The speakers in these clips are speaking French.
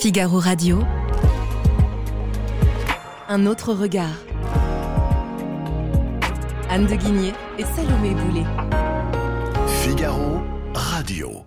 Figaro Radio. Un autre regard. Anne de Guigné et Salomé Boulet. Figaro Radio.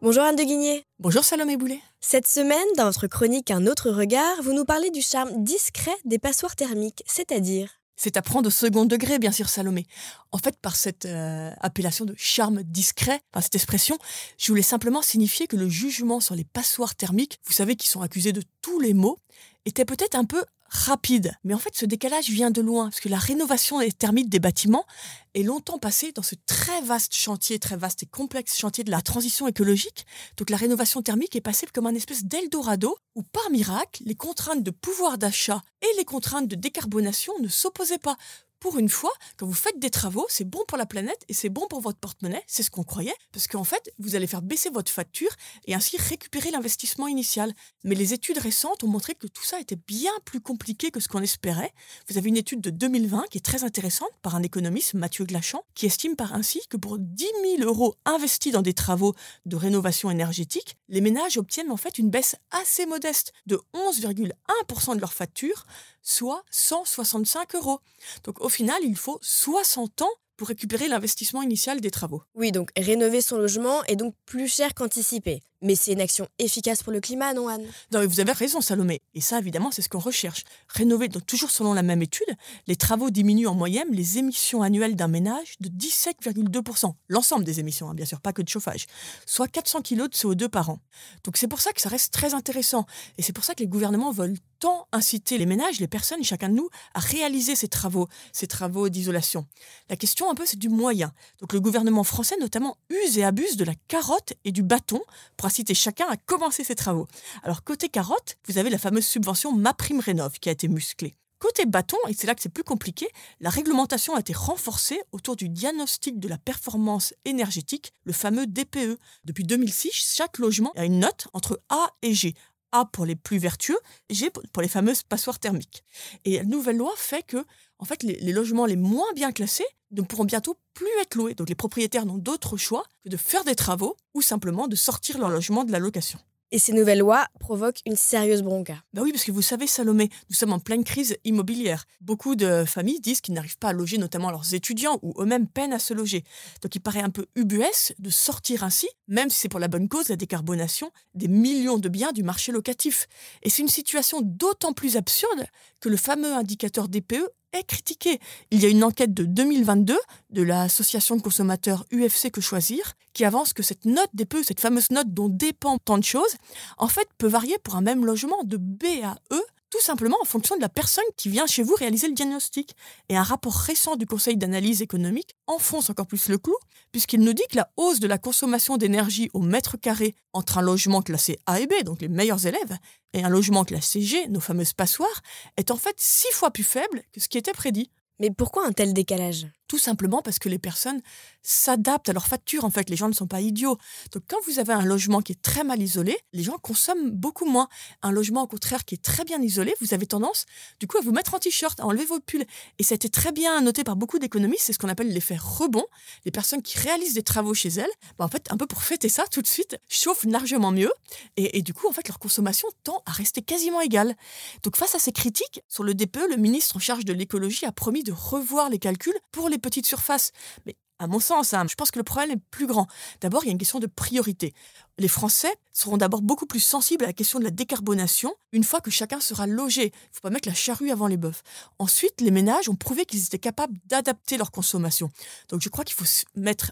Bonjour Anne de Guigné. Bonjour Salomé Boulet. Cette semaine, dans votre chronique Un autre regard, vous nous parlez du charme discret des passoires thermiques, c'est-à-dire C'est à prendre au second degré, bien sûr, Salomé. En fait, par cette euh, appellation de charme discret, par cette expression, je voulais simplement signifier que le jugement sur les passoires thermiques, vous savez, qui sont accusés de tous les maux, était peut-être un peu rapide. Mais en fait, ce décalage vient de loin, parce que la rénovation thermique des bâtiments est longtemps passée dans ce très vaste chantier, très vaste et complexe chantier de la transition écologique. Donc la rénovation thermique est passée comme un espèce d'Eldorado, où par miracle, les contraintes de pouvoir d'achat et les contraintes de décarbonation ne s'opposaient pas pour une fois, quand vous faites des travaux, c'est bon pour la planète et c'est bon pour votre porte-monnaie, c'est ce qu'on croyait, parce qu'en fait, vous allez faire baisser votre facture et ainsi récupérer l'investissement initial. Mais les études récentes ont montré que tout ça était bien plus compliqué que ce qu'on espérait. Vous avez une étude de 2020 qui est très intéressante par un économiste, Mathieu Glachant, qui estime par ainsi que pour 10 000 euros investis dans des travaux de rénovation énergétique, les ménages obtiennent en fait une baisse assez modeste de 11,1% de leur facture, soit 165 euros. Donc au final, il faut 60 ans pour récupérer l'investissement initial des travaux. Oui, donc rénover son logement est donc plus cher qu'anticipé. Mais c'est une action efficace pour le climat, non Anne? Non, vous avez raison, Salomé. Et ça, évidemment, c'est ce qu'on recherche. Rénover, donc toujours selon la même étude, les travaux diminuent en moyenne les émissions annuelles d'un ménage de 17,2%. L'ensemble des émissions, hein, bien sûr, pas que de chauffage. Soit 400 kg de CO2 par an. Donc c'est pour ça que ça reste très intéressant. Et c'est pour ça que les gouvernements veulent tant inciter les ménages, les personnes, chacun de nous, à réaliser ces travaux, ces travaux d'isolation. La question un peu, c'est du moyen. Donc le gouvernement français, notamment, use et abuse de la carotte et du bâton pour inciter chacun à commencer ses travaux. Alors côté carotte, vous avez la fameuse subvention MaPrimeRénov qui a été musclée. Côté bâton, et c'est là que c'est plus compliqué, la réglementation a été renforcée autour du diagnostic de la performance énergétique, le fameux DPE. Depuis 2006, chaque logement a une note entre A et G. A pour les plus vertueux, G pour les fameuses passoires thermiques. Et la nouvelle loi fait que, en fait, les, les logements les moins bien classés ne pourront bientôt plus être loués. Donc les propriétaires n'ont d'autre choix que de faire des travaux ou simplement de sortir leur logement de la location. Et ces nouvelles lois provoquent une sérieuse bronca. Bah oui, parce que vous savez, Salomé, nous sommes en pleine crise immobilière. Beaucoup de familles disent qu'ils n'arrivent pas à loger notamment leurs étudiants ou eux-mêmes peinent à se loger. Donc il paraît un peu ubuesque de sortir ainsi, même si c'est pour la bonne cause, la décarbonation, des millions de biens du marché locatif. Et c'est une situation d'autant plus absurde que le fameux indicateur DPE est critiqué. Il y a une enquête de 2022 de l'association de consommateurs UFC Que Choisir qui avance que cette note DPE, cette fameuse note dont dépend tant de choses, en fait peut varier pour un même logement de B à E tout simplement en fonction de la personne qui vient chez vous réaliser le diagnostic. Et un rapport récent du Conseil d'analyse économique enfonce encore plus le clou, puisqu'il nous dit que la hausse de la consommation d'énergie au mètre carré entre un logement classé A et B, donc les meilleurs élèves, et un logement classé G, nos fameuses passoires, est en fait six fois plus faible que ce qui était prédit. Mais pourquoi un tel décalage? Tout simplement parce que les personnes s'adaptent à leurs factures. En fait, les gens ne sont pas idiots. Donc, quand vous avez un logement qui est très mal isolé, les gens consomment beaucoup moins. Un logement, au contraire, qui est très bien isolé, vous avez tendance, du coup, à vous mettre en t-shirt, à enlever vos pulls. Et ça a été très bien noté par beaucoup d'économistes. C'est ce qu'on appelle l'effet rebond. Les personnes qui réalisent des travaux chez elles, bah, en fait, un peu pour fêter ça, tout de suite, chauffent largement mieux. Et, et du coup, en fait, leur consommation tend à rester quasiment égale. Donc, face à ces critiques, sur le DPE, le ministre en charge de l'écologie a promis de revoir les calculs pour les petites surfaces. Mais à mon sens, hein, je pense que le problème est plus grand. D'abord, il y a une question de priorité. Les Français seront d'abord beaucoup plus sensibles à la question de la décarbonation une fois que chacun sera logé. Il ne faut pas mettre la charrue avant les bœufs. Ensuite, les ménages ont prouvé qu'ils étaient capables d'adapter leur consommation. Donc je crois qu'il faut mettre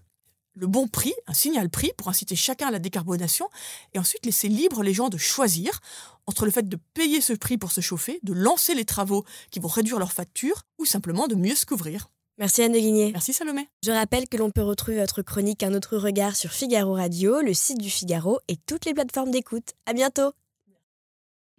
le bon prix, un signal prix pour inciter chacun à la décarbonation et ensuite laisser libre les gens de choisir entre le fait de payer ce prix pour se chauffer, de lancer les travaux qui vont réduire leur facture ou simplement de mieux se couvrir. Merci Anne de Guigné. Merci Salomé. Je rappelle que l'on peut retrouver votre chronique Un autre regard sur Figaro Radio, le site du Figaro et toutes les plateformes d'écoute. À bientôt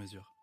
mesure.